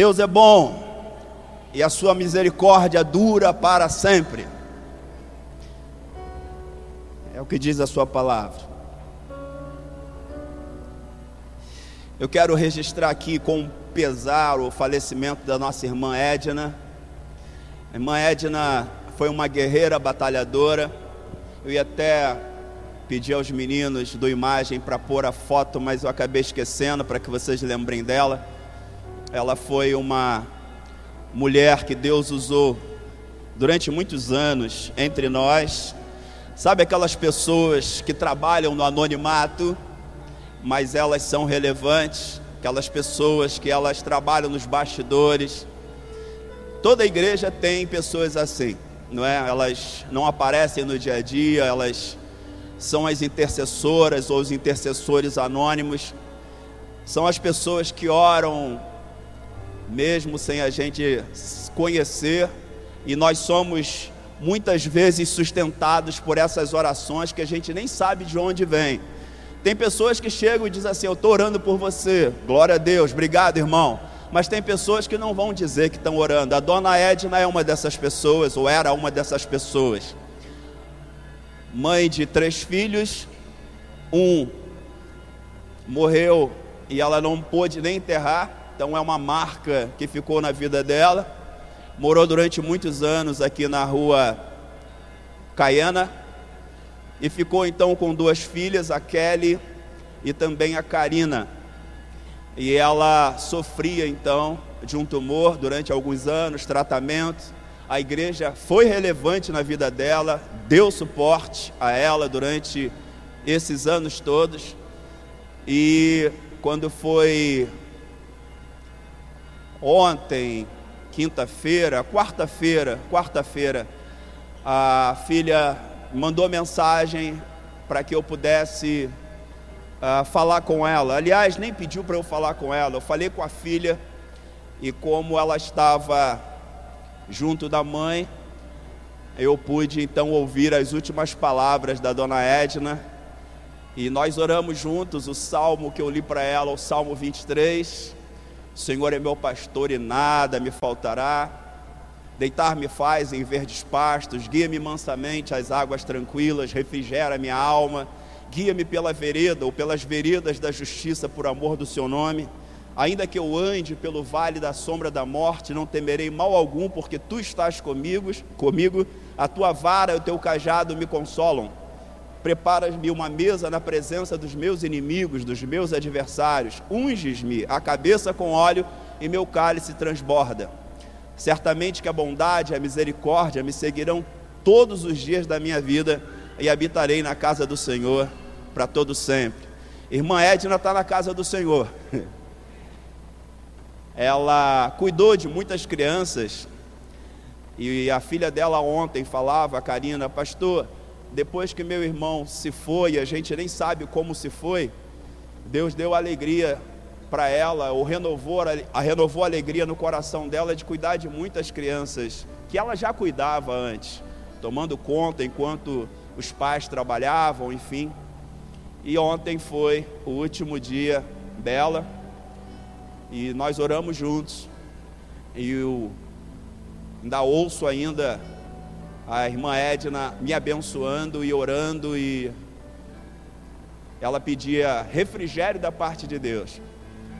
Deus é bom e a sua misericórdia dura para sempre. É o que diz a sua palavra. Eu quero registrar aqui com pesar o falecimento da nossa irmã Edna. A irmã Edna foi uma guerreira batalhadora. Eu ia até pedir aos meninos do Imagem para pôr a foto, mas eu acabei esquecendo para que vocês lembrem dela. Ela foi uma mulher que Deus usou durante muitos anos entre nós. Sabe aquelas pessoas que trabalham no anonimato, mas elas são relevantes, aquelas pessoas que elas trabalham nos bastidores. Toda igreja tem pessoas assim, não é? Elas não aparecem no dia a dia, elas são as intercessoras ou os intercessores anônimos. São as pessoas que oram mesmo sem a gente conhecer, e nós somos muitas vezes sustentados por essas orações que a gente nem sabe de onde vem. Tem pessoas que chegam e dizem assim: Eu estou orando por você, glória a Deus, obrigado irmão. Mas tem pessoas que não vão dizer que estão orando. A dona Edna é uma dessas pessoas, ou era uma dessas pessoas. Mãe de três filhos, um morreu e ela não pôde nem enterrar, então é uma marca que ficou na vida dela. Morou durante muitos anos aqui na rua Caiana e ficou então com duas filhas, a Kelly e também a Karina. E ela sofria então de um tumor durante alguns anos, tratamento. A igreja foi relevante na vida dela, deu suporte a ela durante esses anos todos. E quando foi ontem, quinta-feira, quarta-feira, quarta-feira, a filha mandou mensagem para que eu pudesse uh, falar com ela. Aliás, nem pediu para eu falar com ela. Eu falei com a filha e como ela estava junto da mãe, eu pude então ouvir as últimas palavras da dona Edna. E nós oramos juntos o salmo que eu li para ela, o salmo 23. O Senhor é meu pastor e nada me faltará. Deitar-me faz em verdes pastos, guia-me mansamente às águas tranquilas, refrigera minha alma. Guia-me pela vereda ou pelas veredas da justiça por amor do seu nome. Ainda que eu ande pelo vale da sombra da morte, não temerei mal algum, porque tu estás comigo, comigo, a tua vara e o teu cajado me consolam. Preparas-me uma mesa na presença dos meus inimigos, dos meus adversários. Unges-me a cabeça com óleo e meu cálice transborda. Certamente que a bondade e a misericórdia me seguirão todos os dias da minha vida e habitarei na casa do Senhor para todo sempre. Irmã Edna está na casa do Senhor. Ela cuidou de muitas crianças e a filha dela ontem falava, a Karina, pastor, depois que meu irmão se foi, a gente nem sabe como se foi, Deus deu alegria para ela, ou renovou a, renovou a alegria no coração dela de cuidar de muitas crianças que ela já cuidava antes, tomando conta enquanto os pais trabalhavam, enfim. E ontem foi o último dia dela e nós oramos juntos. E eu ainda ouço ainda a irmã Edna me abençoando e orando e ela pedia refrigério da parte de Deus.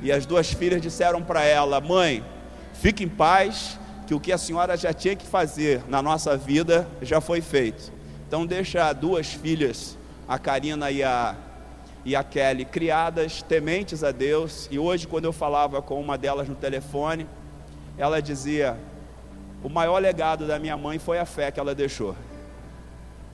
E as duas filhas disseram para ela: "Mãe, fique em paz, que o que a senhora já tinha que fazer na nossa vida já foi feito. Então deixa duas filhas, a Karina e a e a Kelly, criadas tementes a Deus, e hoje quando eu falava com uma delas no telefone, ela dizia: o maior legado da minha mãe foi a fé que ela deixou.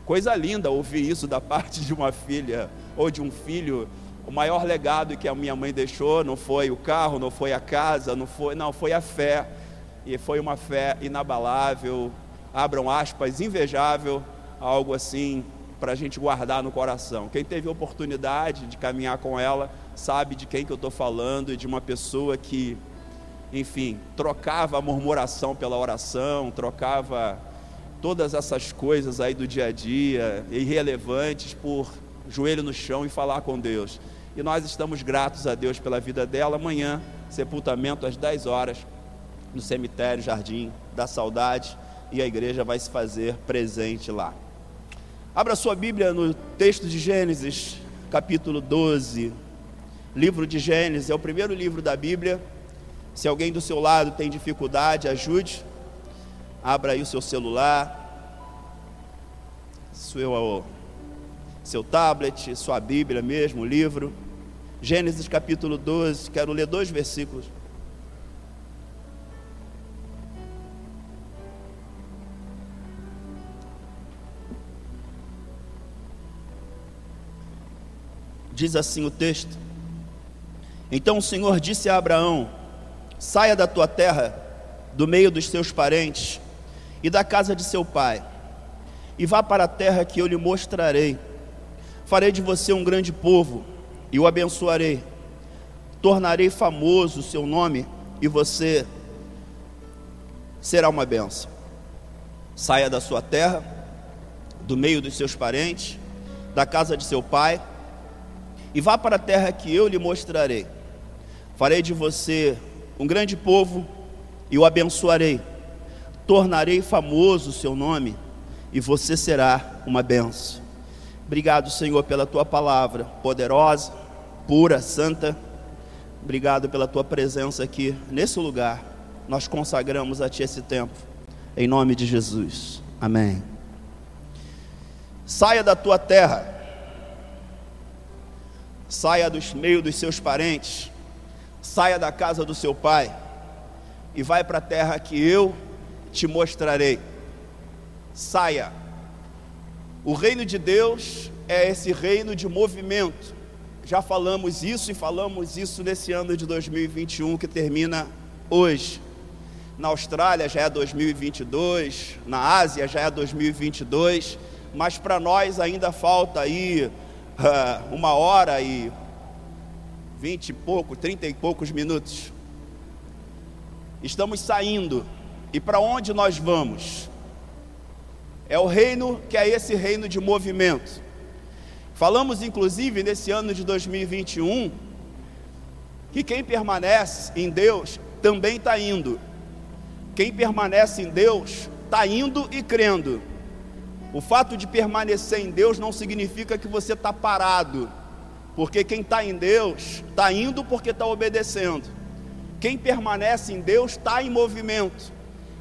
Coisa linda ouvir isso da parte de uma filha ou de um filho. O maior legado que a minha mãe deixou não foi o carro, não foi a casa, não foi, não, foi a fé. E foi uma fé inabalável, abram aspas, invejável, algo assim para a gente guardar no coração. Quem teve oportunidade de caminhar com ela sabe de quem que eu estou falando e de uma pessoa que enfim, trocava a murmuração pela oração, trocava todas essas coisas aí do dia a dia, irrelevantes, por joelho no chão e falar com Deus. E nós estamos gratos a Deus pela vida dela. Amanhã, sepultamento às 10 horas. no cemitério Jardim da Saudade, e a igreja vai se fazer presente lá. Abra sua Bíblia no texto de Gênesis, capítulo 12. Livro de Gênesis é o primeiro livro da Bíblia. Se alguém do seu lado tem dificuldade, ajude. Abra aí o seu celular, seu, seu tablet, sua Bíblia mesmo, livro. Gênesis capítulo 12, quero ler dois versículos. Diz assim o texto: Então o Senhor disse a Abraão: Saia da tua terra, do meio dos seus parentes e da casa de seu pai, e vá para a terra que eu lhe mostrarei. Farei de você um grande povo e o abençoarei. Tornarei famoso o seu nome e você será uma benção. Saia da sua terra, do meio dos seus parentes, da casa de seu pai e vá para a terra que eu lhe mostrarei. Farei de você um grande povo e o abençoarei. Tornarei famoso o seu nome e você será uma benção. Obrigado, Senhor, pela tua palavra poderosa, pura, santa. Obrigado pela tua presença aqui nesse lugar. Nós consagramos a ti esse tempo. Em nome de Jesus. Amém. Saia da tua terra saia do meio dos seus parentes, saia da casa do seu pai e vai para a terra que eu te mostrarei. Saia. O reino de Deus é esse reino de movimento. Já falamos isso e falamos isso nesse ano de 2021 que termina hoje. Na Austrália já é 2022, na Ásia já é 2022, mas para nós ainda falta aí uh, uma hora e vinte e pouco, trinta e poucos minutos. Estamos saindo. E para onde nós vamos? É o reino que é esse reino de movimento. Falamos inclusive nesse ano de 2021 que quem permanece em Deus também está indo. Quem permanece em Deus está indo e crendo. O fato de permanecer em Deus não significa que você está parado, porque quem está em Deus está indo porque está obedecendo. Quem permanece em Deus está em movimento.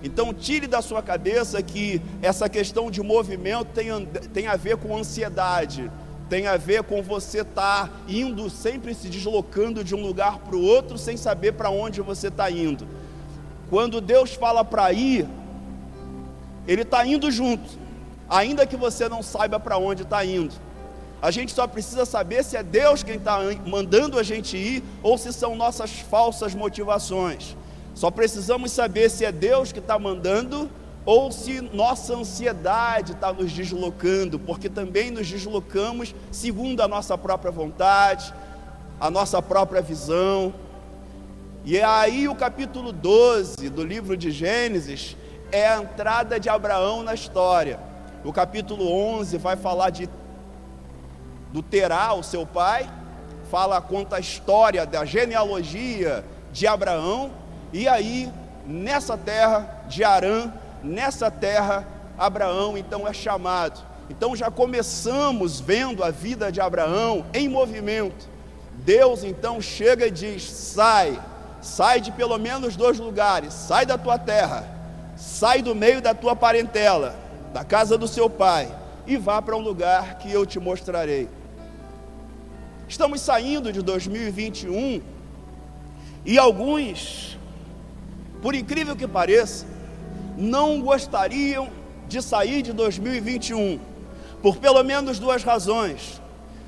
Então, tire da sua cabeça que essa questão de movimento tem, tem a ver com ansiedade, tem a ver com você estar tá indo, sempre se deslocando de um lugar para o outro, sem saber para onde você está indo. Quando Deus fala para ir, Ele está indo junto ainda que você não saiba para onde está indo. A gente só precisa saber se é Deus quem está mandando a gente ir ou se são nossas falsas motivações. Só precisamos saber se é Deus que está mandando ou se nossa ansiedade está nos deslocando, porque também nos deslocamos segundo a nossa própria vontade, a nossa própria visão. E é aí o capítulo 12 do livro de Gênesis é a entrada de Abraão na história. O capítulo 11 vai falar de do Terá, o seu pai, fala conta a história da genealogia de Abraão, e aí nessa terra de Arã, nessa terra Abraão então é chamado. Então já começamos vendo a vida de Abraão em movimento. Deus então chega e diz: sai, sai de pelo menos dois lugares, sai da tua terra, sai do meio da tua parentela, da casa do seu pai e vá para um lugar que eu te mostrarei. Estamos saindo de 2021 e alguns, por incrível que pareça, não gostariam de sair de 2021 por pelo menos duas razões.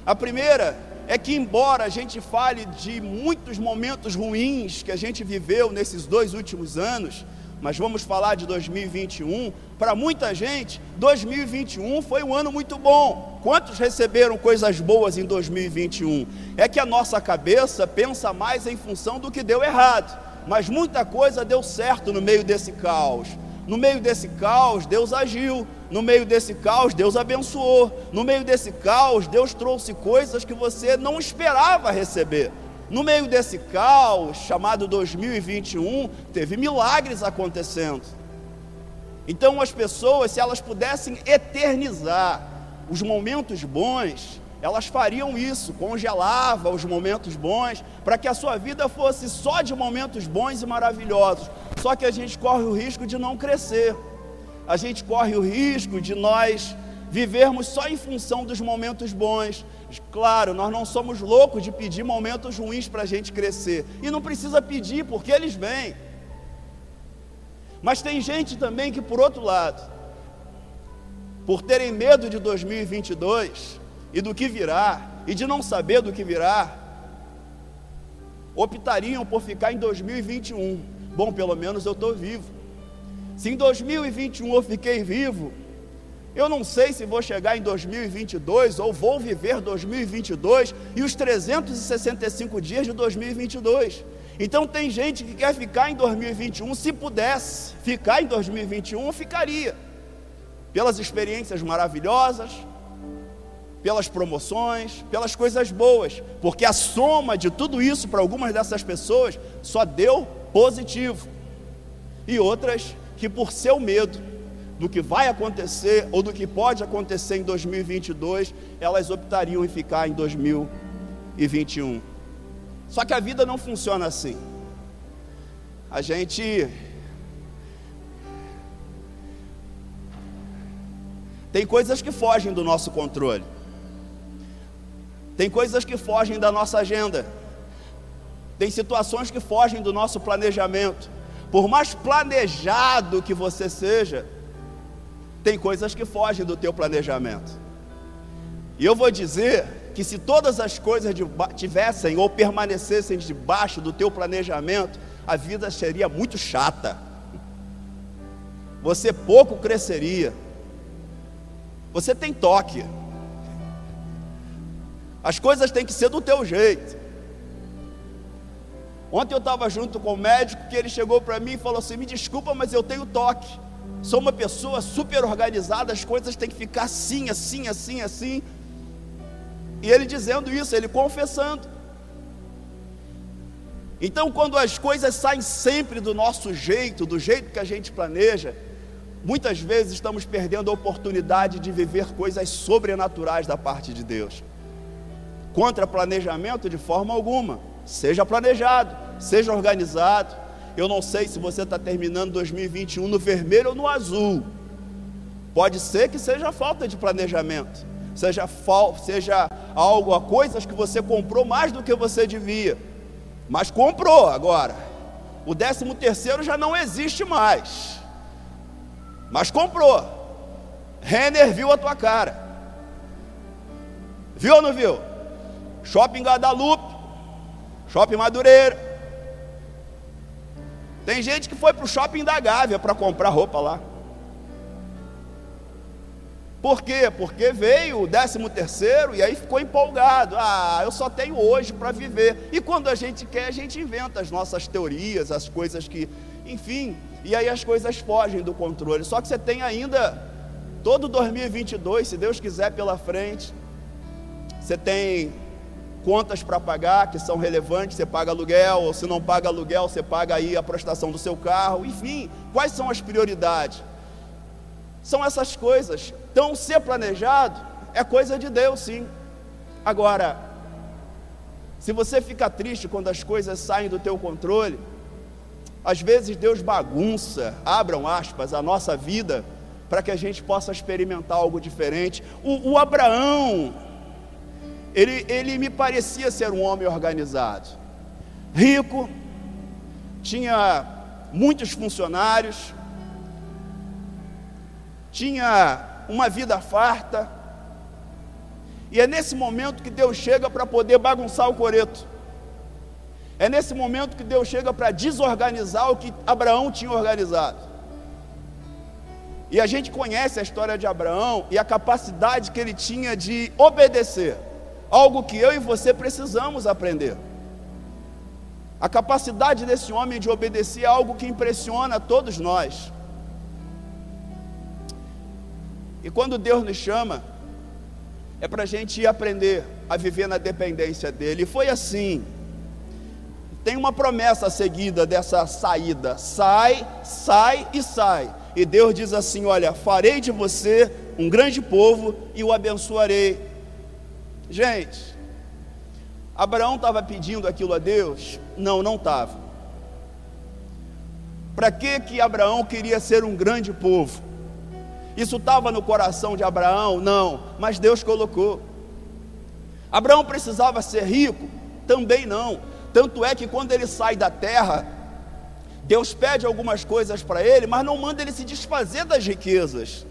A primeira é que, embora a gente fale de muitos momentos ruins que a gente viveu nesses dois últimos anos, mas vamos falar de 2021. Para muita gente, 2021 foi um ano muito bom. Quantos receberam coisas boas em 2021? É que a nossa cabeça pensa mais em função do que deu errado, mas muita coisa deu certo no meio desse caos. No meio desse caos, Deus agiu. No meio desse caos, Deus abençoou. No meio desse caos, Deus trouxe coisas que você não esperava receber. No meio desse caos chamado 2021, teve milagres acontecendo. Então, as pessoas, se elas pudessem eternizar os momentos bons, elas fariam isso, congelava os momentos bons, para que a sua vida fosse só de momentos bons e maravilhosos. Só que a gente corre o risco de não crescer, a gente corre o risco de nós vivermos só em função dos momentos bons. Claro, nós não somos loucos de pedir momentos ruins para a gente crescer, e não precisa pedir, porque eles vêm. Mas tem gente também que, por outro lado, por terem medo de 2022 e do que virá, e de não saber do que virá, optariam por ficar em 2021. Bom, pelo menos eu estou vivo. Se em 2021 eu fiquei vivo, eu não sei se vou chegar em 2022 ou vou viver 2022 e os 365 dias de 2022. Então tem gente que quer ficar em 2021, se pudesse ficar em 2021, ficaria. Pelas experiências maravilhosas, pelas promoções, pelas coisas boas, porque a soma de tudo isso para algumas dessas pessoas só deu positivo. E outras que por seu medo do que vai acontecer ou do que pode acontecer em 2022, elas optariam em ficar em 2021. Só que a vida não funciona assim. A gente tem coisas que fogem do nosso controle. Tem coisas que fogem da nossa agenda. Tem situações que fogem do nosso planejamento. Por mais planejado que você seja, tem coisas que fogem do teu planejamento. E eu vou dizer que se todas as coisas tivessem ou permanecessem debaixo do teu planejamento, a vida seria muito chata. Você pouco cresceria. Você tem toque. As coisas têm que ser do teu jeito. Ontem eu estava junto com o médico que ele chegou para mim e falou assim: Me desculpa, mas eu tenho toque. Sou uma pessoa super organizada, as coisas têm que ficar assim, assim, assim, assim. E ele dizendo isso, ele confessando. Então, quando as coisas saem sempre do nosso jeito, do jeito que a gente planeja, muitas vezes estamos perdendo a oportunidade de viver coisas sobrenaturais da parte de Deus. Contra planejamento de forma alguma. Seja planejado, seja organizado. Eu não sei se você está terminando 2021 no vermelho ou no azul. Pode ser que seja falta de planejamento seja, seja algo, a coisas que você comprou mais do que você devia, mas comprou agora. O décimo terceiro já não existe mais, mas comprou. Renner viu a tua cara, viu ou não viu? Shopping Guadalupe, Shopping Madureira. Tem gente que foi para o shopping da Gávea para comprar roupa lá. Por quê? Porque veio o décimo terceiro e aí ficou empolgado. Ah, eu só tenho hoje para viver. E quando a gente quer, a gente inventa as nossas teorias, as coisas que, enfim, e aí as coisas fogem do controle. Só que você tem ainda todo 2022, se Deus quiser pela frente. Você tem contas para pagar que são relevantes, você paga aluguel, ou se não paga aluguel, você paga aí a prestação do seu carro, enfim, quais são as prioridades? São essas coisas. Então, ser planejado é coisa de Deus, sim. Agora, se você fica triste quando as coisas saem do teu controle, às vezes Deus bagunça, abram aspas, a nossa vida para que a gente possa experimentar algo diferente. O, o Abraão, ele, ele me parecia ser um homem organizado, rico, tinha muitos funcionários, tinha uma vida farta. E é nesse momento que Deus chega para poder bagunçar o coreto. É nesse momento que Deus chega para desorganizar o que Abraão tinha organizado. E a gente conhece a história de Abraão e a capacidade que ele tinha de obedecer, algo que eu e você precisamos aprender. A capacidade desse homem de obedecer é algo que impressiona todos nós. E quando Deus nos chama, é para a gente aprender a viver na dependência dEle. E foi assim tem uma promessa seguida dessa saída: sai, sai e sai. E Deus diz assim: Olha, farei de você um grande povo e o abençoarei. Gente, Abraão estava pedindo aquilo a Deus? Não, não estava. Para que que Abraão queria ser um grande povo? Isso estava no coração de Abraão? Não, mas Deus colocou. Abraão precisava ser rico? Também não. Tanto é que quando ele sai da terra, Deus pede algumas coisas para ele, mas não manda ele se desfazer das riquezas.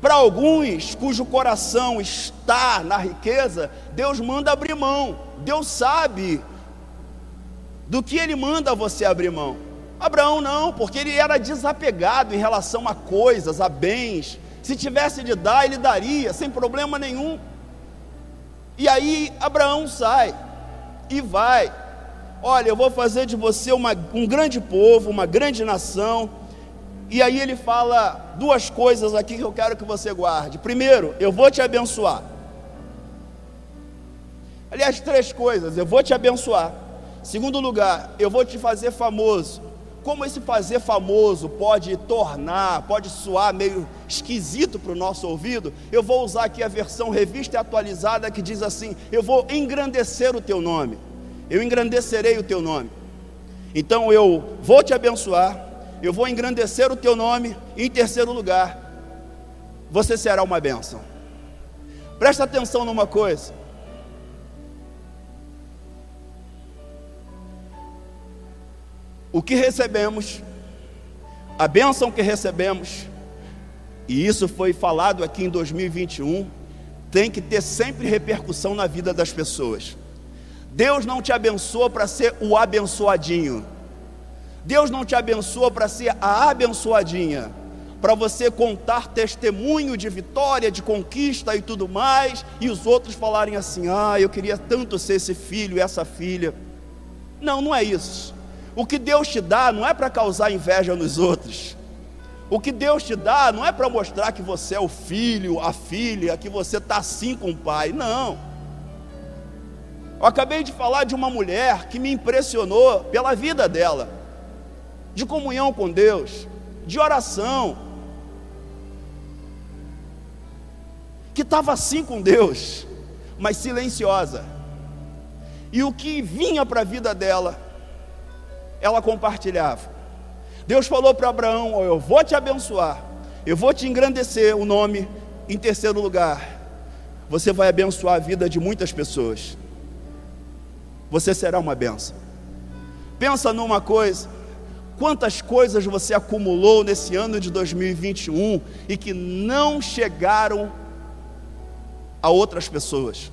Para alguns cujo coração está na riqueza, Deus manda abrir mão. Deus sabe do que ele manda você abrir mão. Abraão não, porque ele era desapegado em relação a coisas, a bens. Se tivesse de dar, ele daria, sem problema nenhum. E aí Abraão sai e vai. Olha, eu vou fazer de você uma, um grande povo, uma grande nação. E aí ele fala duas coisas aqui que eu quero que você guarde. Primeiro, eu vou te abençoar. Aliás, três coisas: eu vou te abençoar. Segundo lugar, eu vou te fazer famoso. Como esse fazer famoso pode tornar, pode soar meio esquisito para o nosso ouvido, eu vou usar aqui a versão revista e atualizada que diz assim: Eu vou engrandecer o teu nome eu engrandecerei o teu nome. Então eu vou te abençoar, eu vou engrandecer o teu nome, e em terceiro lugar, você será uma bênção. Presta atenção numa coisa. O que recebemos, a bênção que recebemos, e isso foi falado aqui em 2021, tem que ter sempre repercussão na vida das pessoas. Deus não te abençoa para ser o abençoadinho. Deus não te abençoa para ser a abençoadinha, para você contar testemunho de vitória, de conquista e tudo mais, e os outros falarem assim: "Ah, eu queria tanto ser esse filho, essa filha". Não, não é isso. O que Deus te dá não é para causar inveja nos outros. O que Deus te dá não é para mostrar que você é o filho, a filha, que você está assim com o pai. Não. Eu acabei de falar de uma mulher que me impressionou pela vida dela, de comunhão com Deus, de oração, que estava assim com Deus, mas silenciosa. E o que vinha para a vida dela, ela compartilhava. Deus falou para Abraão: Eu vou te abençoar, eu vou te engrandecer o nome. Em terceiro lugar, você vai abençoar a vida de muitas pessoas você será uma benção. Pensa numa coisa: quantas coisas você acumulou nesse ano de 2021 e que não chegaram a outras pessoas?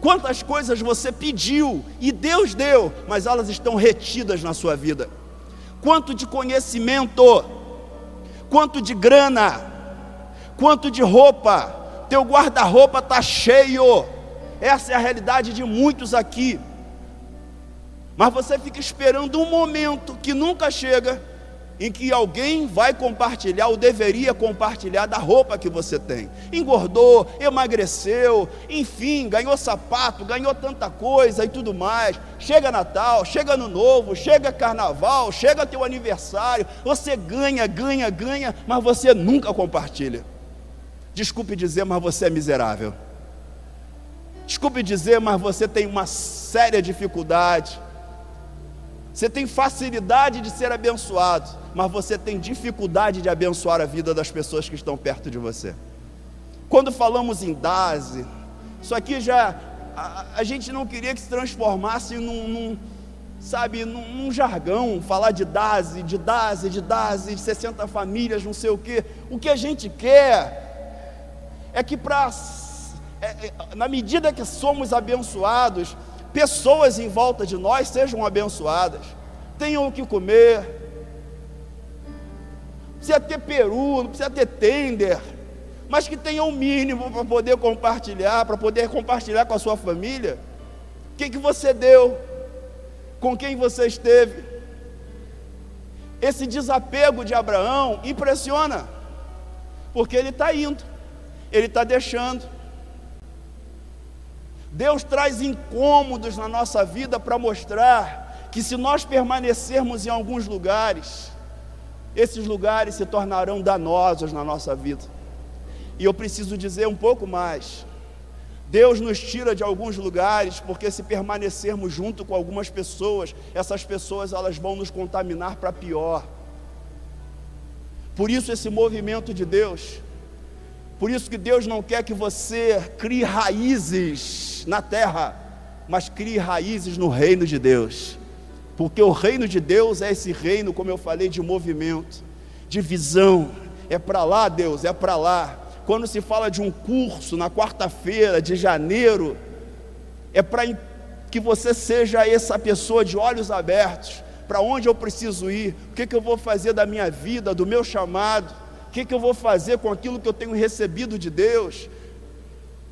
Quantas coisas você pediu e Deus deu, mas elas estão retidas na sua vida? Quanto de conhecimento, quanto de grana, quanto de roupa, teu guarda-roupa está cheio essa é a realidade de muitos aqui. Mas você fica esperando um momento que nunca chega, em que alguém vai compartilhar, ou deveria compartilhar, da roupa que você tem. Engordou, emagreceu, enfim, ganhou sapato, ganhou tanta coisa e tudo mais. Chega Natal, chega Ano Novo, chega Carnaval, chega teu aniversário. Você ganha, ganha, ganha, mas você nunca compartilha. Desculpe dizer, mas você é miserável. Desculpe dizer, mas você tem uma séria dificuldade. Você tem facilidade de ser abençoado, mas você tem dificuldade de abençoar a vida das pessoas que estão perto de você. Quando falamos em DASE, isso aqui já a, a gente não queria que se transformasse num, num sabe, num, num, jargão, falar de DASE, de DASE, de DASE, de 60 famílias, não sei o quê. O que a gente quer é que para é, é, na medida que somos abençoados, pessoas em volta de nós sejam abençoadas, tenham o que comer, precisa ter peru, não precisa ter tender, mas que tenham o mínimo para poder compartilhar, para poder compartilhar com a sua família. O que, que você deu? Com quem você esteve? Esse desapego de Abraão impressiona, porque ele está indo, ele está deixando. Deus traz incômodos na nossa vida para mostrar que se nós permanecermos em alguns lugares, esses lugares se tornarão danosos na nossa vida. E eu preciso dizer um pouco mais. Deus nos tira de alguns lugares, porque se permanecermos junto com algumas pessoas, essas pessoas elas vão nos contaminar para pior. Por isso esse movimento de Deus. Por isso que Deus não quer que você crie raízes na terra, mas crie raízes no reino de Deus. Porque o reino de Deus é esse reino, como eu falei, de movimento, de visão. É para lá, Deus, é para lá quando se fala de um curso na quarta-feira de janeiro, é para que você seja essa pessoa de olhos abertos. Para onde eu preciso ir? O que, que eu vou fazer da minha vida, do meu chamado? O que, que eu vou fazer com aquilo que eu tenho recebido de Deus?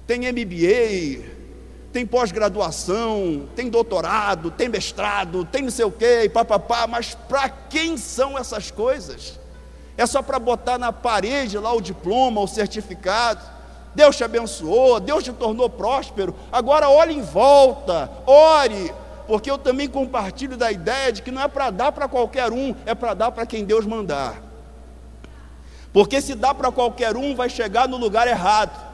Tem MBA, tem pós-graduação, tem doutorado, tem mestrado, tem não sei o quê, papapá, mas para quem são essas coisas? é só para botar na parede lá o diploma, o certificado. Deus te abençoou, Deus te tornou próspero. Agora olhe em volta, ore, porque eu também compartilho da ideia de que não é para dar para qualquer um, é para dar para quem Deus mandar. Porque se dá para qualquer um, vai chegar no lugar errado.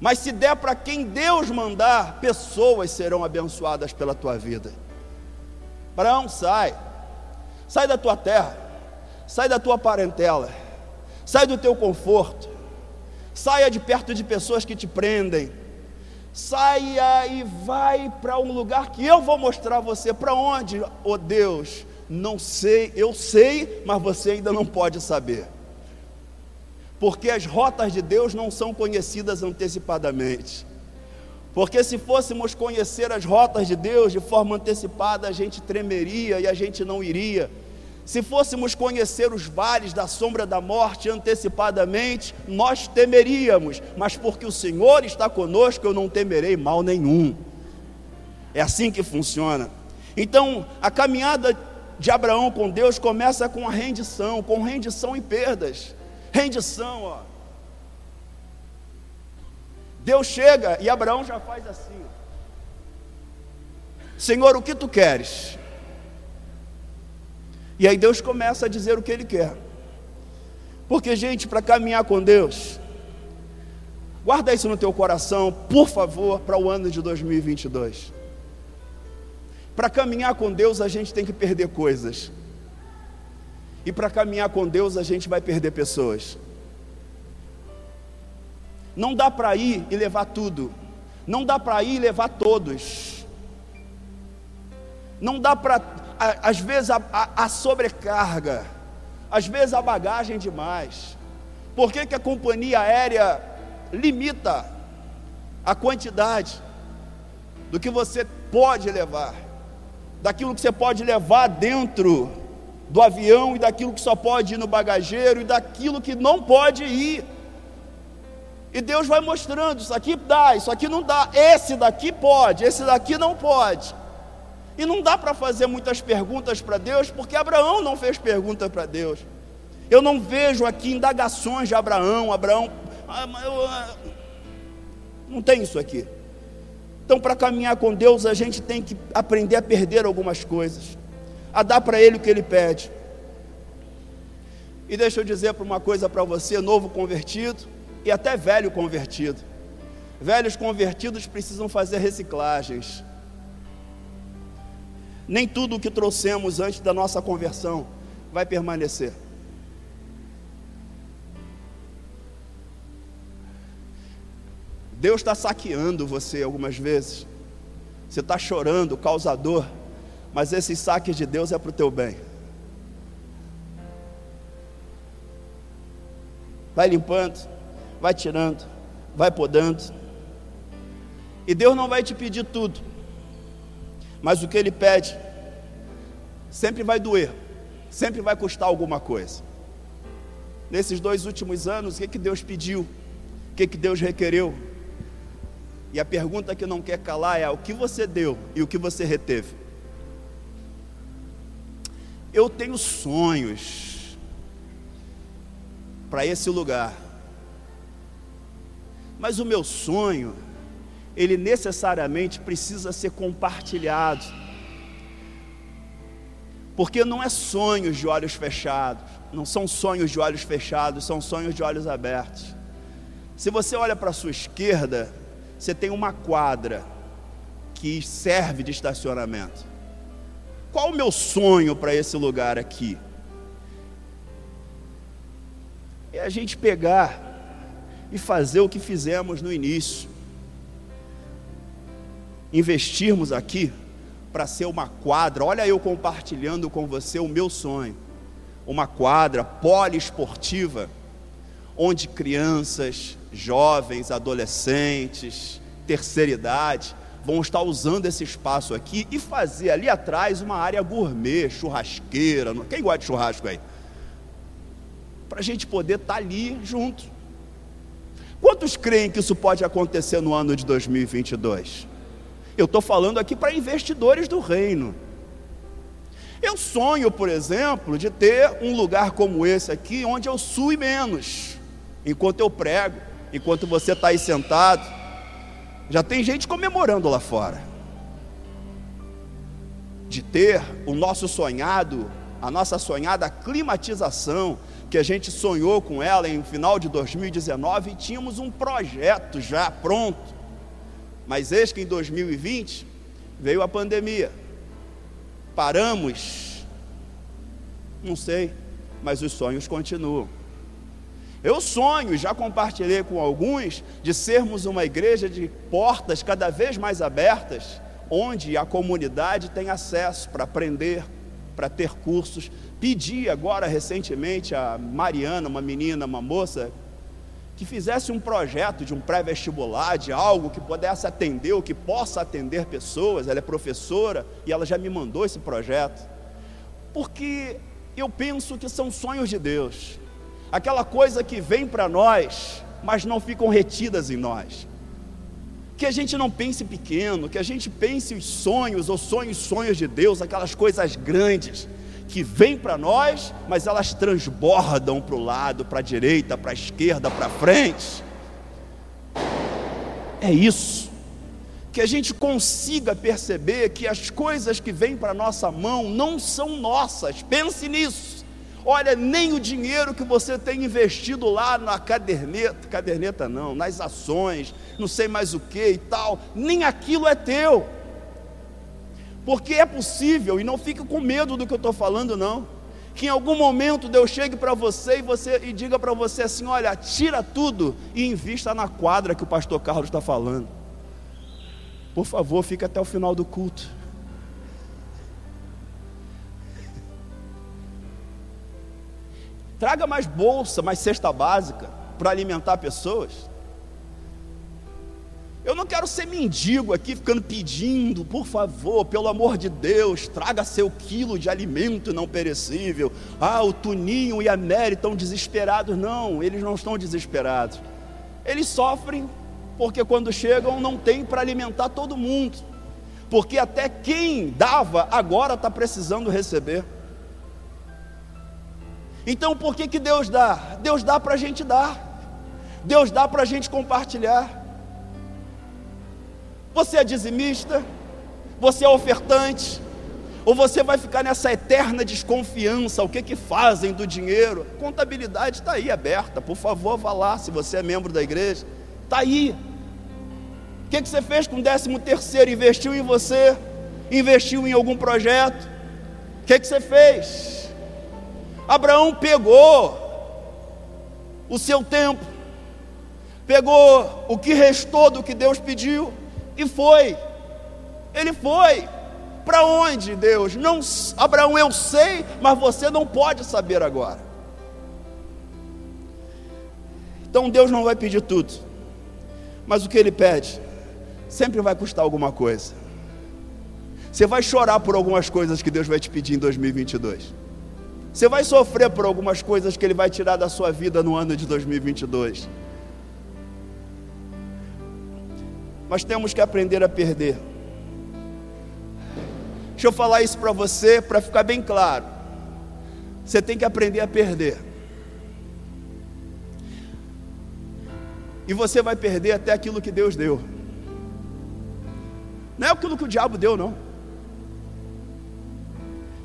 Mas se der para quem Deus mandar, pessoas serão abençoadas pela tua vida. Abraão, sai, sai da tua terra sai da tua parentela, sai do teu conforto, saia de perto de pessoas que te prendem, saia e vai para um lugar que eu vou mostrar a você. Para onde, oh Deus? Não sei, eu sei, mas você ainda não pode saber. Porque as rotas de Deus não são conhecidas antecipadamente. Porque se fôssemos conhecer as rotas de Deus de forma antecipada, a gente tremeria e a gente não iria. Se fôssemos conhecer os vales da sombra da morte antecipadamente, nós temeríamos, mas porque o Senhor está conosco, eu não temerei mal nenhum. É assim que funciona. Então, a caminhada de Abraão com Deus começa com a rendição, com rendição e perdas. Rendição, ó. Deus chega e Abraão já faz assim: Senhor, o que tu queres? E aí Deus começa a dizer o que Ele quer. Porque, gente, para caminhar com Deus, guarda isso no teu coração, por favor, para o ano de 2022. Para caminhar com Deus, a gente tem que perder coisas. E para caminhar com Deus, a gente vai perder pessoas. Não dá para ir e levar tudo. Não dá para ir e levar todos. Não dá para às vezes a, a, a, sobrecarga, às vezes a bagagem demais. Por que, que a companhia aérea limita a quantidade do que você pode levar, daquilo que você pode levar dentro do avião e daquilo que só pode ir no bagageiro e daquilo que não pode ir. E Deus vai mostrando: isso aqui dá, isso aqui não dá, esse daqui pode, esse daqui não pode. E não dá para fazer muitas perguntas para Deus, porque Abraão não fez pergunta para Deus. Eu não vejo aqui indagações de Abraão. Abraão, ah, ah, não tem isso aqui. Então, para caminhar com Deus, a gente tem que aprender a perder algumas coisas, a dar para Ele o que Ele pede. E deixa eu dizer para uma coisa para você, novo convertido e até velho convertido. Velhos convertidos precisam fazer reciclagens. Nem tudo o que trouxemos antes da nossa conversão vai permanecer. Deus está saqueando você algumas vezes. Você está chorando, causador, mas esse saque de Deus é para o teu bem. Vai limpando, vai tirando, vai podando. E Deus não vai te pedir tudo. Mas o que ele pede sempre vai doer, sempre vai custar alguma coisa. Nesses dois últimos anos, o que, que Deus pediu? O que, que Deus requereu? E a pergunta que não quer calar é: o que você deu e o que você reteve? Eu tenho sonhos para esse lugar, mas o meu sonho, ele necessariamente precisa ser compartilhado. Porque não é sonhos de olhos fechados, não são sonhos de olhos fechados, são sonhos de olhos abertos. Se você olha para a sua esquerda, você tem uma quadra que serve de estacionamento. Qual o meu sonho para esse lugar aqui? É a gente pegar e fazer o que fizemos no início. Investirmos aqui para ser uma quadra. Olha eu compartilhando com você o meu sonho. Uma quadra poliesportiva onde crianças, jovens, adolescentes, terceira idade vão estar usando esse espaço aqui e fazer ali atrás uma área gourmet, churrasqueira. Quem gosta de churrasco aí? Para a gente poder estar ali junto. Quantos creem que isso pode acontecer no ano de 2022? Eu estou falando aqui para investidores do reino. Eu sonho, por exemplo, de ter um lugar como esse aqui, onde eu sue menos, enquanto eu prego, enquanto você está aí sentado. Já tem gente comemorando lá fora. De ter o nosso sonhado, a nossa sonhada climatização, que a gente sonhou com ela em final de 2019 e tínhamos um projeto já pronto. Mas eis que em 2020 veio a pandemia. Paramos. Não sei, mas os sonhos continuam. Eu sonho, já compartilhei com alguns, de sermos uma igreja de portas cada vez mais abertas, onde a comunidade tem acesso para aprender, para ter cursos. Pedi agora recentemente a Mariana, uma menina, uma moça, que fizesse um projeto de um pré-vestibular, de algo que pudesse atender, ou que possa atender pessoas. Ela é professora e ela já me mandou esse projeto. Porque eu penso que são sonhos de Deus, aquela coisa que vem para nós, mas não ficam retidas em nós. Que a gente não pense pequeno, que a gente pense os sonhos ou sonhos, sonhos de Deus, aquelas coisas grandes que vêm para nós, mas elas transbordam para o lado, para a direita, para a esquerda, para frente. É isso. Que a gente consiga perceber que as coisas que vêm para nossa mão não são nossas. Pense nisso. Olha, nem o dinheiro que você tem investido lá na caderneta, caderneta não, nas ações, não sei mais o que e tal, nem aquilo é teu. Porque é possível, e não fique com medo do que eu estou falando, não. Que em algum momento Deus chegue para você e você e diga para você assim: olha, tira tudo e invista na quadra que o pastor Carlos está falando. Por favor, fique até o final do culto. Traga mais bolsa, mais cesta básica para alimentar pessoas. Eu não quero ser mendigo aqui, ficando pedindo, por favor, pelo amor de Deus, traga seu quilo de alimento não perecível. Ah, o Tuninho e a Mary estão desesperados. Não, eles não estão desesperados. Eles sofrem porque quando chegam não tem para alimentar todo mundo. Porque até quem dava agora está precisando receber. Então por que, que Deus dá? Deus dá para a gente dar. Deus dá para a gente compartilhar. Você é dizimista? Você é ofertante? Ou você vai ficar nessa eterna desconfiança? O que que fazem do dinheiro? Contabilidade está aí aberta. Por favor, vá lá. Se você é membro da igreja, está aí. O que, que você fez com o décimo terceiro? Investiu em você? Investiu em algum projeto? O que, que você fez? Abraão pegou o seu tempo, pegou o que restou do que Deus pediu e foi. Ele foi. Para onde, Deus? Não, Abraão, eu sei, mas você não pode saber agora. Então Deus não vai pedir tudo. Mas o que ele pede sempre vai custar alguma coisa. Você vai chorar por algumas coisas que Deus vai te pedir em 2022. Você vai sofrer por algumas coisas que Ele vai tirar da sua vida no ano de 2022. Mas temos que aprender a perder. Deixa eu falar isso para você, para ficar bem claro. Você tem que aprender a perder. E você vai perder até aquilo que Deus deu. Não é aquilo que o diabo deu, não.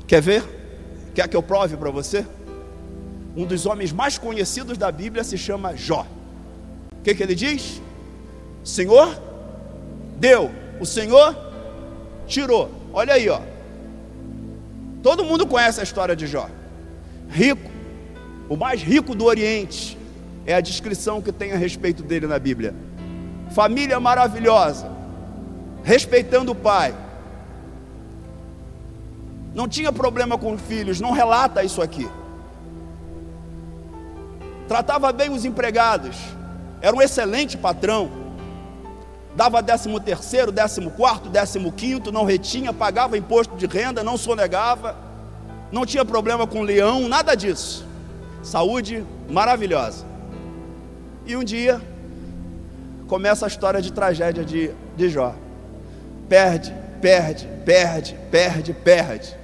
Quer ver? Quer que eu prove para você? Um dos homens mais conhecidos da Bíblia se chama Jó. O que, que ele diz? Senhor deu, o Senhor tirou. Olha aí, ó. Todo mundo conhece a história de Jó. Rico, o mais rico do Oriente, é a descrição que tem a respeito dele na Bíblia. Família maravilhosa, respeitando o pai. Não tinha problema com filhos, não relata isso aqui. Tratava bem os empregados, era um excelente patrão. Dava décimo terceiro, décimo quarto, décimo quinto, não retinha, pagava imposto de renda, não sonegava, não tinha problema com leão, nada disso. Saúde maravilhosa. E um dia começa a história de tragédia de, de Jó. Perde, perde, perde, perde, perde.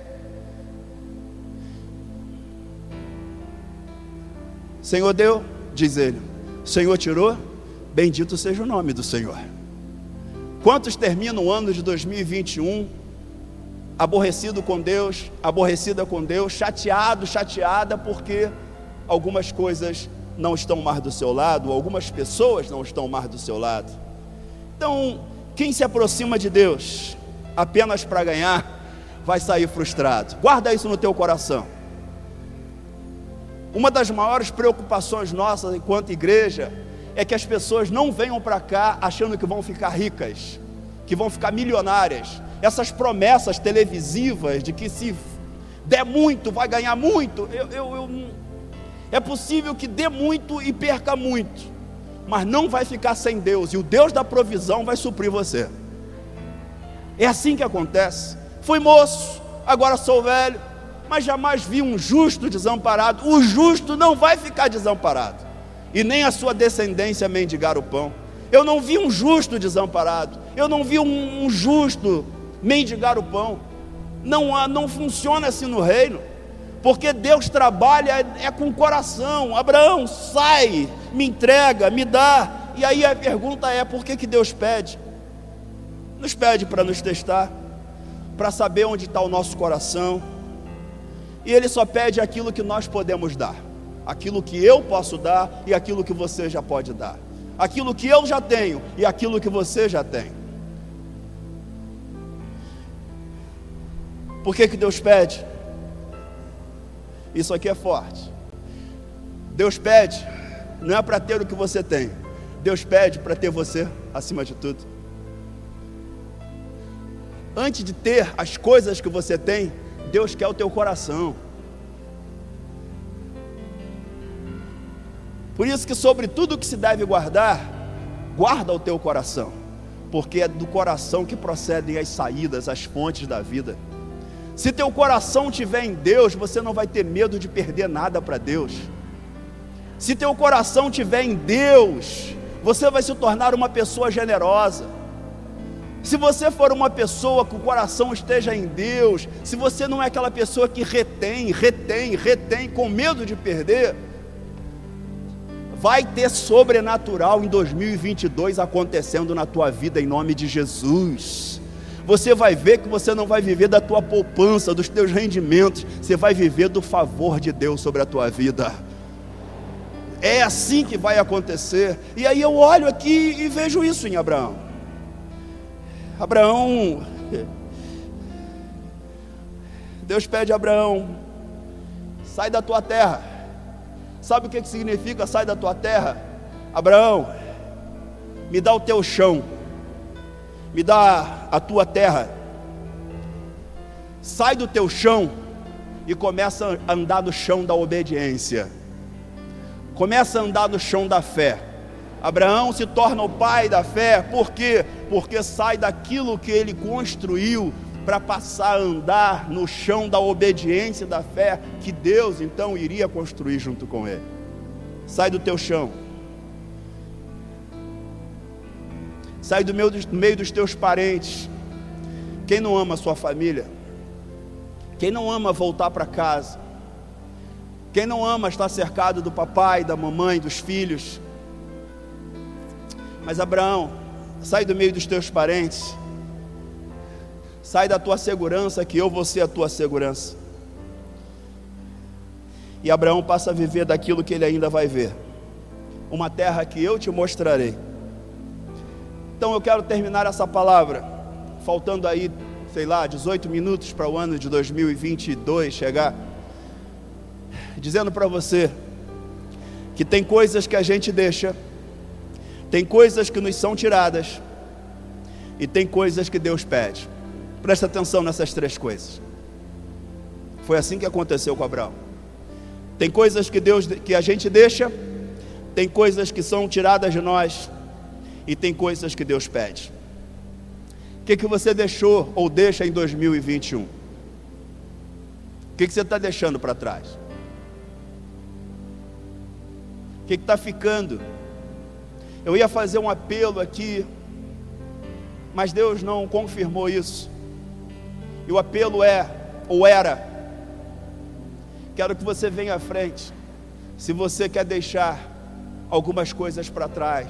Senhor deu, diz ele. Senhor tirou, bendito seja o nome do Senhor. Quantos terminam o ano de 2021 aborrecido com Deus, aborrecida com Deus, chateado, chateada porque algumas coisas não estão mais do seu lado, algumas pessoas não estão mais do seu lado. Então, quem se aproxima de Deus apenas para ganhar, vai sair frustrado. Guarda isso no teu coração. Uma das maiores preocupações nossas enquanto igreja é que as pessoas não venham para cá achando que vão ficar ricas, que vão ficar milionárias. Essas promessas televisivas de que se der muito, vai ganhar muito, eu, eu, eu é possível que dê muito e perca muito, mas não vai ficar sem Deus, e o Deus da provisão vai suprir você. É assim que acontece. Fui moço, agora sou velho, mas jamais vi um justo desamparado. O justo não vai ficar desamparado, e nem a sua descendência mendigar o pão. Eu não vi um justo desamparado, eu não vi um, um justo mendigar o pão. Não, não funciona assim no reino porque Deus trabalha é com o coração. Abraão, sai, me entrega, me dá. E aí a pergunta é: por que, que Deus pede? Nos pede para nos testar, para saber onde está o nosso coração. E Ele só pede aquilo que nós podemos dar, aquilo que eu posso dar e aquilo que você já pode dar, aquilo que eu já tenho e aquilo que você já tem. Por que, que Deus pede? Isso aqui é forte. Deus pede, não é para ter o que você tem, Deus pede para ter você acima de tudo. Antes de ter as coisas que você tem, Deus quer o teu coração. Por isso que sobre tudo que se deve guardar, guarda o teu coração, porque é do coração que procedem as saídas, as fontes da vida. Se teu coração estiver em Deus, você não vai ter medo de perder nada para Deus. Se teu coração estiver em Deus, você vai se tornar uma pessoa generosa. Se você for uma pessoa que o coração esteja em Deus, se você não é aquela pessoa que retém, retém, retém, com medo de perder, vai ter sobrenatural em 2022 acontecendo na tua vida em nome de Jesus você vai ver que você não vai viver da tua poupança, dos teus rendimentos, você vai viver do favor de Deus sobre a tua vida. É assim que vai acontecer. E aí eu olho aqui e vejo isso em Abraão. Abraão, Deus pede a Abraão: sai da tua terra. Sabe o que, que significa sai da tua terra? Abraão, me dá o teu chão me dá a tua terra, sai do teu chão e começa a andar no chão da obediência, começa a andar no chão da fé. Abraão se torna o pai da fé, por quê? Porque sai daquilo que ele construiu para passar a andar no chão da obediência da fé que Deus então iria construir junto com ele. Sai do teu chão sai do do meio dos teus parentes. Quem não ama a sua família? Quem não ama voltar para casa? Quem não ama estar cercado do papai, da mamãe, dos filhos? Mas Abraão, sai do meio dos teus parentes Sai da tua segurança, que eu vou ser a tua segurança. E Abraão passa a viver daquilo que ele ainda vai ver. Uma terra que eu te mostrarei. Então eu quero terminar essa palavra, faltando aí, sei lá, 18 minutos para o ano de 2022 chegar, dizendo para você que tem coisas que a gente deixa, tem coisas que nos são tiradas, e tem coisas que Deus pede. Presta atenção nessas três coisas. Foi assim que aconteceu com Abraão. Tem coisas que Deus que a gente deixa, tem coisas que são tiradas de nós e tem coisas que Deus pede. O que, que você deixou ou deixa em 2021? O que, que você está deixando para trás? O que está ficando? Eu ia fazer um apelo aqui mas Deus não confirmou isso. E o apelo é, ou era, quero que você venha à frente, se você quer deixar algumas coisas para trás,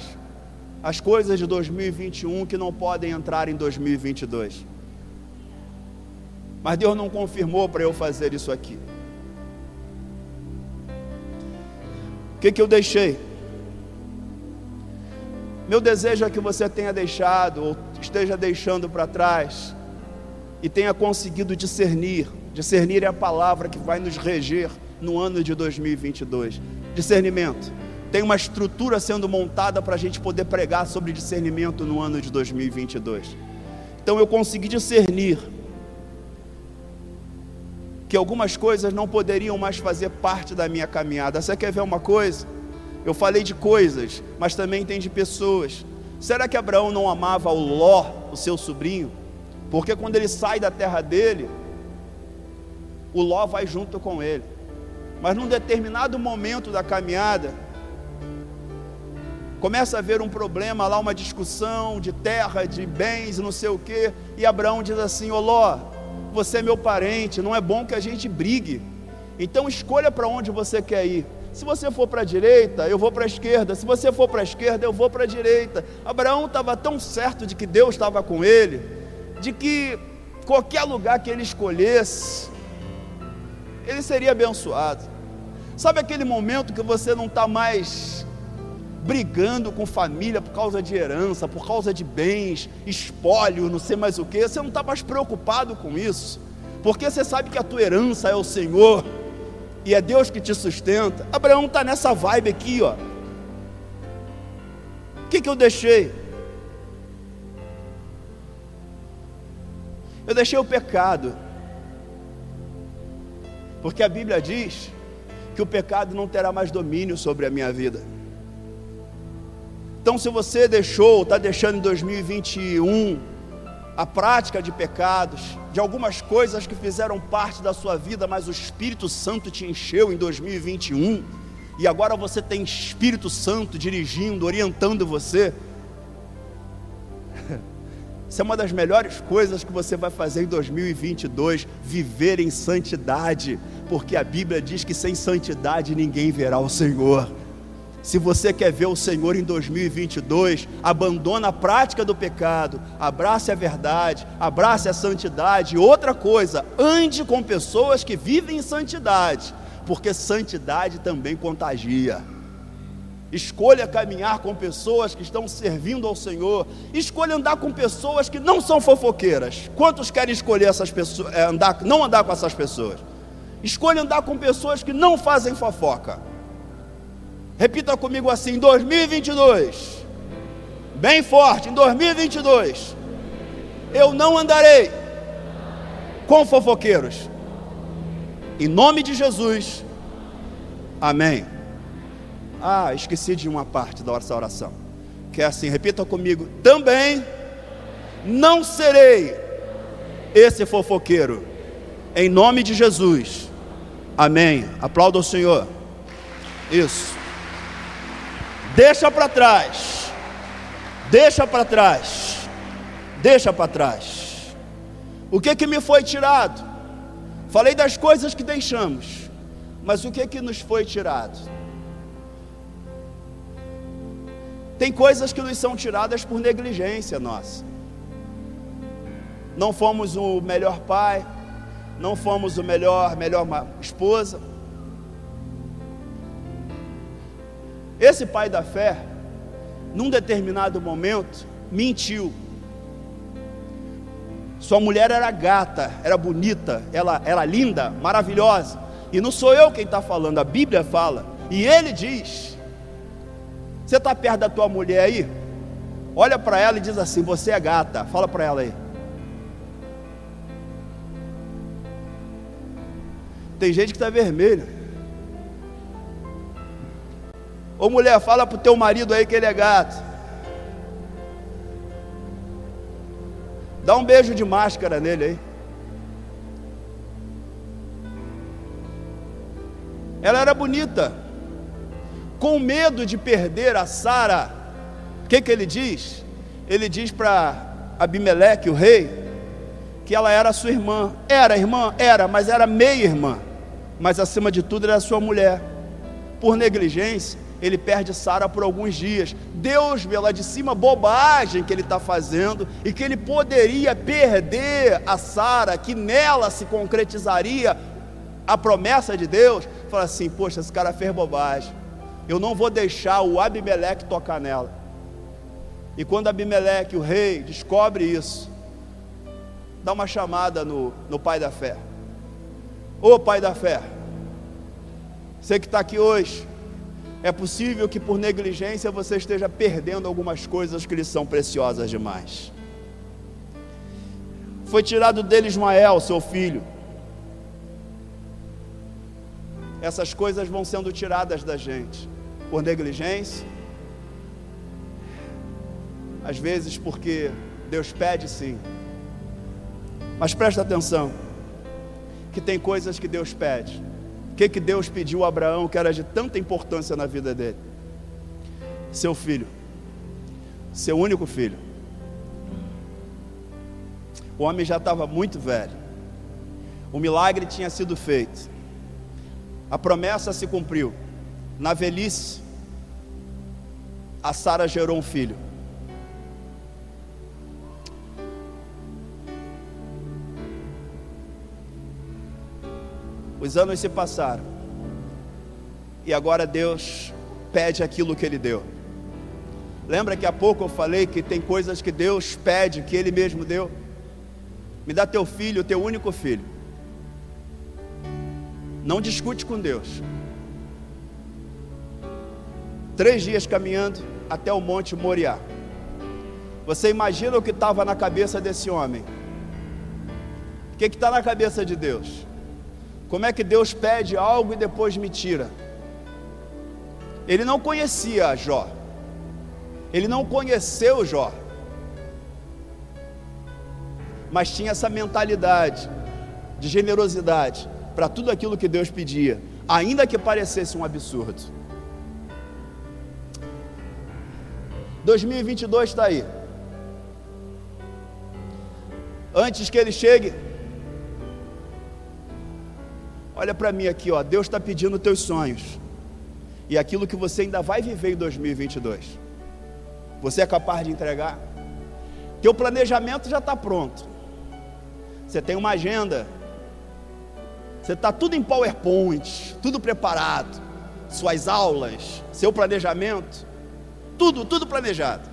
as coisas de 2021 que não podem entrar em 2022. Mas Deus não confirmou para eu fazer isso aqui. O que, que eu deixei? Meu desejo é que você tenha deixado, ou esteja deixando para trás, e tenha conseguido discernir. Discernir é a palavra que vai nos reger no ano de 2022. Discernimento. Tem uma estrutura sendo montada para a gente poder pregar sobre discernimento no ano de 2022. Então eu consegui discernir que algumas coisas não poderiam mais fazer parte da minha caminhada. Você quer ver uma coisa? Eu falei de coisas, mas também tem de pessoas. Será que Abraão não amava o Ló, o seu sobrinho? Porque quando ele sai da terra dele, o Ló vai junto com ele. Mas num determinado momento da caminhada, começa a haver um problema lá, uma discussão de terra, de bens, não sei o quê, e Abraão diz assim: Ô Ló, você é meu parente, não é bom que a gente brigue. Então escolha para onde você quer ir. Se você for para a direita, eu vou para a esquerda. Se você for para a esquerda, eu vou para a direita. Abraão estava tão certo de que Deus estava com ele, de que qualquer lugar que ele escolhesse, ele seria abençoado. Sabe aquele momento que você não está mais brigando com família por causa de herança, por causa de bens, espólio, não sei mais o que, você não está mais preocupado com isso, porque você sabe que a tua herança é o Senhor e é Deus que te sustenta. Abraão está nessa vibe aqui, ó. O que, que eu deixei? Eu deixei o pecado, porque a Bíblia diz que o pecado não terá mais domínio sobre a minha vida. Então, se você deixou, está deixando em 2021, a prática de pecados, de algumas coisas que fizeram parte da sua vida, mas o Espírito Santo te encheu em 2021, e agora você tem Espírito Santo dirigindo, orientando você. Isso é uma das melhores coisas que você vai fazer em 2022, viver em santidade, porque a Bíblia diz que sem santidade ninguém verá o Senhor. Se você quer ver o Senhor em 2022, abandona a prática do pecado, abrace a verdade, abrace a santidade. Outra coisa, ande com pessoas que vivem em santidade, porque santidade também contagia. Escolha caminhar com pessoas que estão servindo ao Senhor. Escolha andar com pessoas que não são fofoqueiras. Quantos querem escolher essas pessoas, é, andar, não andar com essas pessoas? Escolha andar com pessoas que não fazem fofoca. Repita comigo assim: 2022. Bem forte, em 2022. Eu não andarei com fofoqueiros. Em nome de Jesus. Amém. Ah, esqueci de uma parte da nossa oração. Que é assim, repita comigo. Também não serei esse fofoqueiro. Em nome de Jesus. Amém. Aplauda o Senhor. Isso. Deixa para trás. Deixa para trás. Deixa para trás. O que que me foi tirado? Falei das coisas que deixamos. Mas o que que nos foi tirado? Tem coisas que nos são tiradas por negligência nossa. não fomos o melhor pai, não fomos o melhor, melhor esposa. Esse pai da fé, num determinado momento, mentiu. Sua mulher era gata, era bonita, ela era linda, maravilhosa. E não sou eu quem está falando, a Bíblia fala. E ele diz: Você está perto da tua mulher aí? Olha para ela e diz assim: Você é gata. Fala para ela aí. Tem gente que está vermelha. Ô mulher, fala pro teu marido aí que ele é gato. Dá um beijo de máscara nele aí. Ela era bonita. Com medo de perder a Sara, o que, que ele diz? Ele diz para Abimeleque, o rei, que ela era sua irmã. Era irmã? Era, mas era meia irmã mas acima de tudo era sua mulher. Por negligência, ele perde Sara por alguns dias. Deus vê lá de cima bobagem que ele está fazendo e que ele poderia perder a Sara, que nela se concretizaria a promessa de Deus. Fala assim: Poxa, esse cara fez bobagem. Eu não vou deixar o Abimeleque tocar nela. E quando Abimeleque, o rei, descobre isso, dá uma chamada no, no pai da fé. Ô Pai da fé, você que está aqui hoje, é possível que por negligência você esteja perdendo algumas coisas que lhe são preciosas demais. Foi tirado dele Ismael, seu filho. Essas coisas vão sendo tiradas da gente por negligência, às vezes porque Deus pede sim. Mas presta atenção que tem coisas que Deus pede. Que, que Deus pediu a Abraão que era de tanta importância na vida dele? Seu filho, seu único filho. O homem já estava muito velho. O milagre tinha sido feito. A promessa se cumpriu. Na velhice, a Sara gerou um filho. Os anos se passaram. E agora Deus pede aquilo que Ele deu. Lembra que há pouco eu falei que tem coisas que Deus pede, que Ele mesmo deu? Me dá teu filho, teu único filho. Não discute com Deus. Três dias caminhando até o Monte Moriá. Você imagina o que estava na cabeça desse homem? O que está na cabeça de Deus? Como é que Deus pede algo e depois me tira? Ele não conhecia Jó. Ele não conheceu Jó. Mas tinha essa mentalidade de generosidade para tudo aquilo que Deus pedia, ainda que parecesse um absurdo. 2022 está aí. Antes que ele chegue, Olha para mim aqui, ó. Deus está pedindo teus sonhos e aquilo que você ainda vai viver em 2022. Você é capaz de entregar? Teu planejamento já está pronto. Você tem uma agenda. Você está tudo em PowerPoint, tudo preparado. Suas aulas, seu planejamento, tudo, tudo planejado.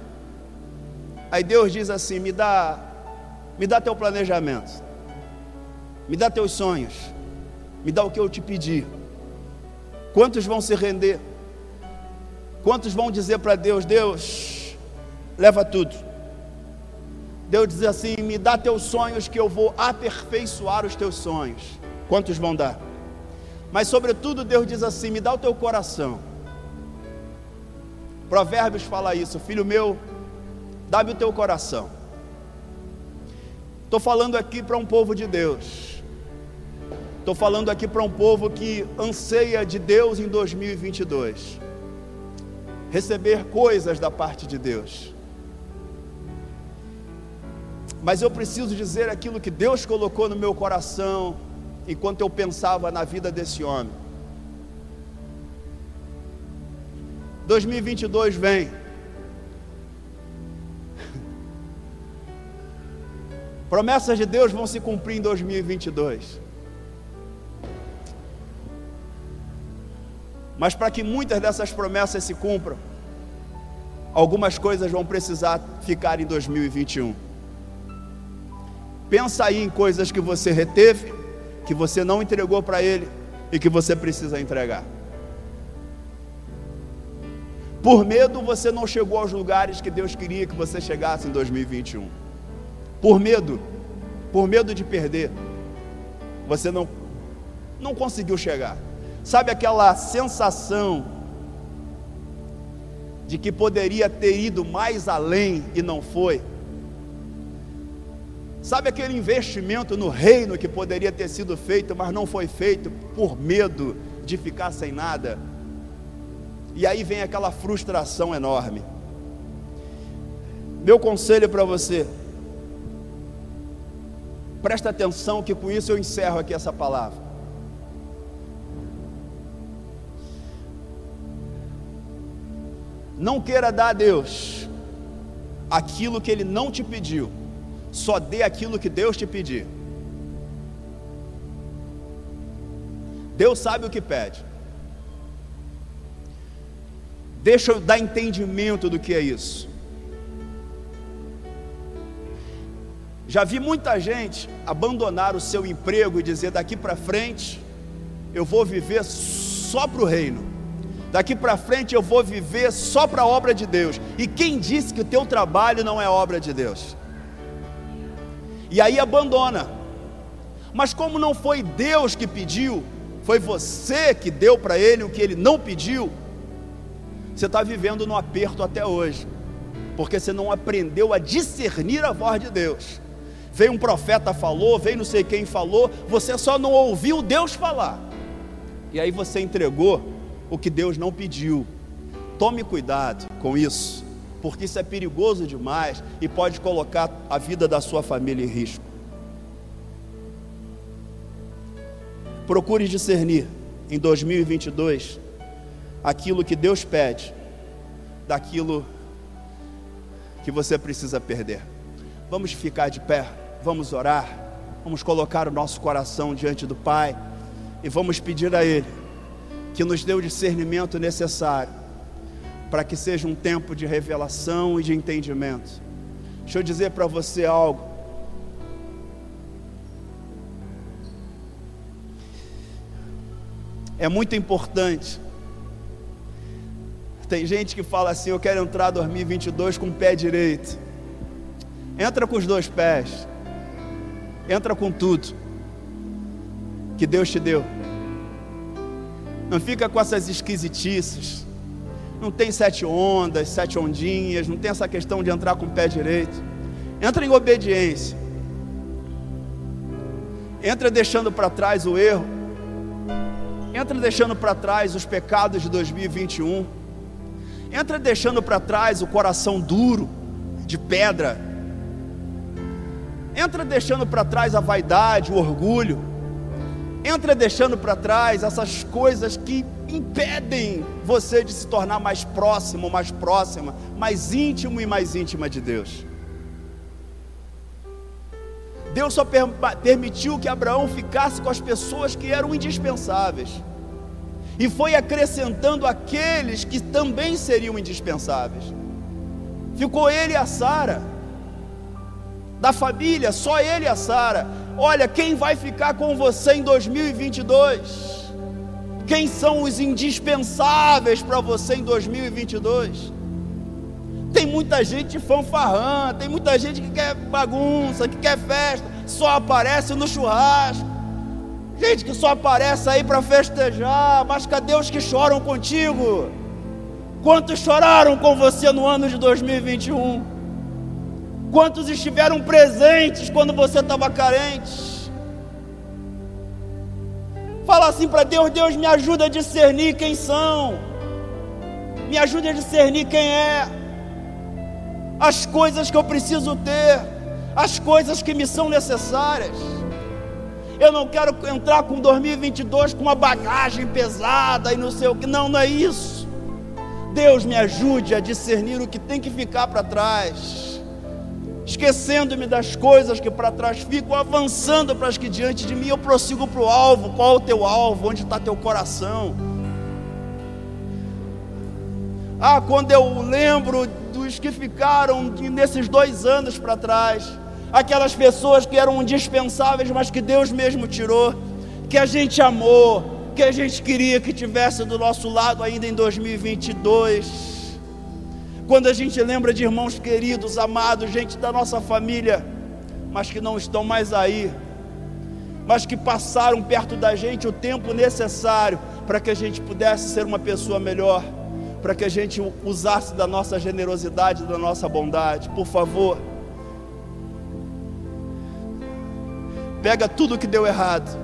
Aí Deus diz assim: me dá, me dá teu planejamento, me dá teus sonhos me dá o que eu te pedi. Quantos vão se render? Quantos vão dizer para Deus: Deus, leva tudo. Deus diz assim: me dá teus sonhos que eu vou aperfeiçoar os teus sonhos. Quantos vão dar? Mas, sobretudo, Deus diz assim: me dá o teu coração. Provérbios fala isso, filho meu, dá-me o teu coração. Estou falando aqui para um povo de Deus Estou falando aqui para um povo que anseia de Deus em 2022 receber coisas da parte de Deus. Mas eu preciso dizer aquilo que Deus colocou no meu coração enquanto eu pensava na vida desse homem. 2022 vem. Promessas de Deus vão se cumprir em 2022. Mas para que muitas dessas promessas se cumpram, algumas coisas vão precisar ficar em 2021. Pensa aí em coisas que você reteve, que você não entregou para Ele e que você precisa entregar. Por medo você não chegou aos lugares que Deus queria que você chegasse em 2021. Por medo, por medo de perder, você não não conseguiu chegar. Sabe aquela sensação de que poderia ter ido mais além e não foi? Sabe aquele investimento no reino que poderia ter sido feito, mas não foi feito por medo de ficar sem nada? E aí vem aquela frustração enorme. Meu conselho para você, presta atenção que com isso eu encerro aqui essa palavra. Não queira dar a Deus aquilo que Ele não te pediu, só dê aquilo que Deus te pedir. Deus sabe o que pede. Deixa eu dar entendimento do que é isso. Já vi muita gente abandonar o seu emprego e dizer: daqui para frente eu vou viver só para o reino. Daqui para frente eu vou viver só para a obra de Deus. E quem disse que o teu trabalho não é obra de Deus? E aí abandona. Mas como não foi Deus que pediu, foi você que deu para ele o que ele não pediu, você está vivendo no aperto até hoje, porque você não aprendeu a discernir a voz de Deus. Veio um profeta falou, veio não sei quem falou, você só não ouviu Deus falar. E aí você entregou o que Deus não pediu. Tome cuidado com isso, porque isso é perigoso demais e pode colocar a vida da sua família em risco. Procure discernir em 2022 aquilo que Deus pede daquilo que você precisa perder. Vamos ficar de pé, vamos orar, vamos colocar o nosso coração diante do Pai e vamos pedir a Ele que nos dê o discernimento necessário para que seja um tempo de revelação e de entendimento. Deixa eu dizer para você algo. É muito importante tem gente que fala assim: eu quero entrar 2022 com o pé direito. Entra com os dois pés. Entra com tudo que Deus te deu. Não fica com essas esquisitices. Não tem sete ondas, sete ondinhas. Não tem essa questão de entrar com o pé direito. Entra em obediência. Entra deixando para trás o erro. Entra deixando para trás os pecados de 2021 Entra deixando para trás o coração duro, de pedra. Entra deixando para trás a vaidade, o orgulho. Entra deixando para trás essas coisas que impedem você de se tornar mais próximo, mais próxima, mais íntimo e mais íntima de Deus. Deus só permitiu que Abraão ficasse com as pessoas que eram indispensáveis e foi acrescentando aqueles que também seriam indispensáveis. Ficou ele e a Sara, da família, só ele e a Sara. Olha, quem vai ficar com você em 2022? Quem são os indispensáveis para você em 2022? Tem muita gente fanfarrã, tem muita gente que quer bagunça, que quer festa, só aparece no churrasco. Gente que só aparece aí para festejar, mas cadê os que choram contigo? Quantos choraram com você no ano de 2021? Quantos estiveram presentes quando você estava carente? Fala assim para Deus: Deus me ajuda a discernir quem são, me ajuda a discernir quem é, as coisas que eu preciso ter, as coisas que me são necessárias. Eu não quero entrar com 2022 com uma bagagem pesada e não sei o que. Não, não é isso. Deus me ajude a discernir o que tem que ficar para trás esquecendo-me das coisas que para trás ficam, avançando para as que diante de mim eu prossigo para o alvo. Qual é o teu alvo? Onde está teu coração? Ah, quando eu lembro dos que ficaram nesses dois anos para trás, aquelas pessoas que eram indispensáveis, mas que Deus mesmo tirou, que a gente amou, que a gente queria que tivesse do nosso lado ainda em 2022 quando a gente lembra de irmãos queridos, amados, gente da nossa família, mas que não estão mais aí, mas que passaram perto da gente o tempo necessário para que a gente pudesse ser uma pessoa melhor, para que a gente usasse da nossa generosidade, da nossa bondade, por favor. Pega tudo que deu errado,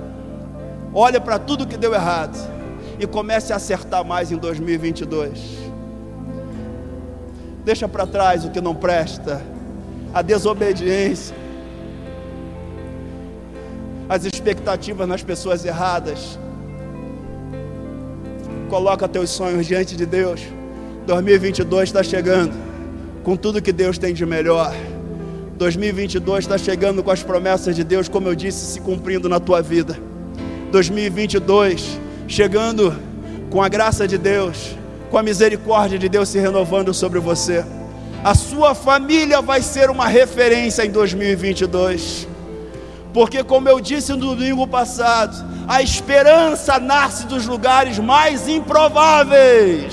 olha para tudo que deu errado e comece a acertar mais em 2022 deixa para trás o que não presta, a desobediência, as expectativas nas pessoas erradas. Coloca teus sonhos diante de Deus. 2022 está chegando com tudo que Deus tem de melhor. 2022 está chegando com as promessas de Deus, como eu disse, se cumprindo na tua vida. 2022 chegando com a graça de Deus com a misericórdia de Deus se renovando sobre você. A sua família vai ser uma referência em 2022. Porque, como eu disse no domingo passado, a esperança nasce dos lugares mais improváveis.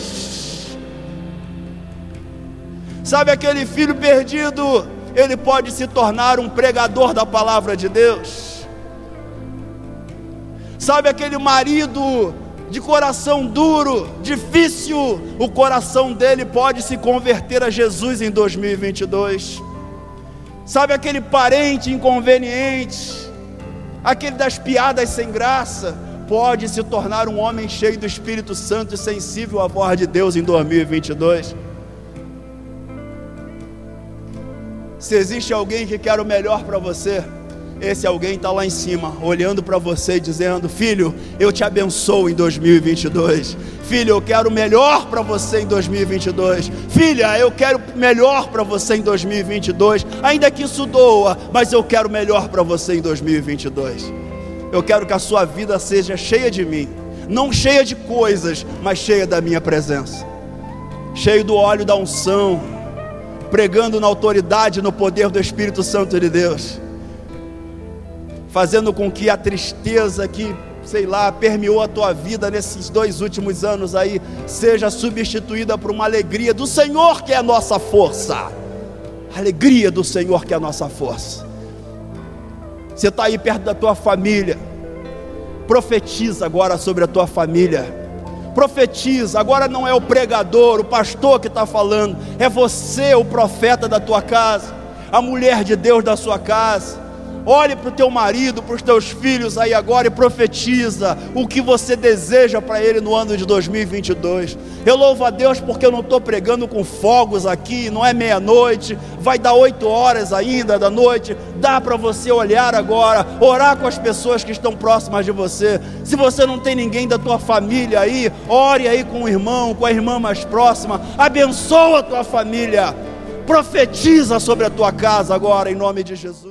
Sabe aquele filho perdido? Ele pode se tornar um pregador da palavra de Deus. Sabe aquele marido de coração duro, difícil, o coração dele pode se converter a Jesus em 2022. Sabe aquele parente inconveniente, aquele das piadas sem graça, pode se tornar um homem cheio do Espírito Santo e sensível à voz de Deus em 2022. Se existe alguém que quer o melhor para você, esse alguém está lá em cima, olhando para você e dizendo: Filho, eu te abençoo em 2022. Filho, eu quero melhor para você em 2022. Filha, eu quero melhor para você em 2022. Ainda que isso doa, mas eu quero melhor para você em 2022. Eu quero que a sua vida seja cheia de mim, não cheia de coisas, mas cheia da minha presença, cheio do óleo da unção, pregando na autoridade, no poder do Espírito Santo de Deus fazendo com que a tristeza que, sei lá, permeou a tua vida nesses dois últimos anos aí, seja substituída por uma alegria do Senhor que é a nossa força. alegria do Senhor que é a nossa força. Você está aí perto da tua família, profetiza agora sobre a tua família. Profetiza, agora não é o pregador, o pastor que está falando, é você, o profeta da tua casa, a mulher de Deus da sua casa Olhe para o teu marido, para os teus filhos aí agora e profetiza o que você deseja para ele no ano de 2022. Eu louvo a Deus porque eu não estou pregando com fogos aqui, não é meia-noite, vai dar oito horas ainda da noite. Dá para você olhar agora, orar com as pessoas que estão próximas de você. Se você não tem ninguém da tua família aí, ore aí com o irmão, com a irmã mais próxima, abençoa a tua família, profetiza sobre a tua casa agora, em nome de Jesus.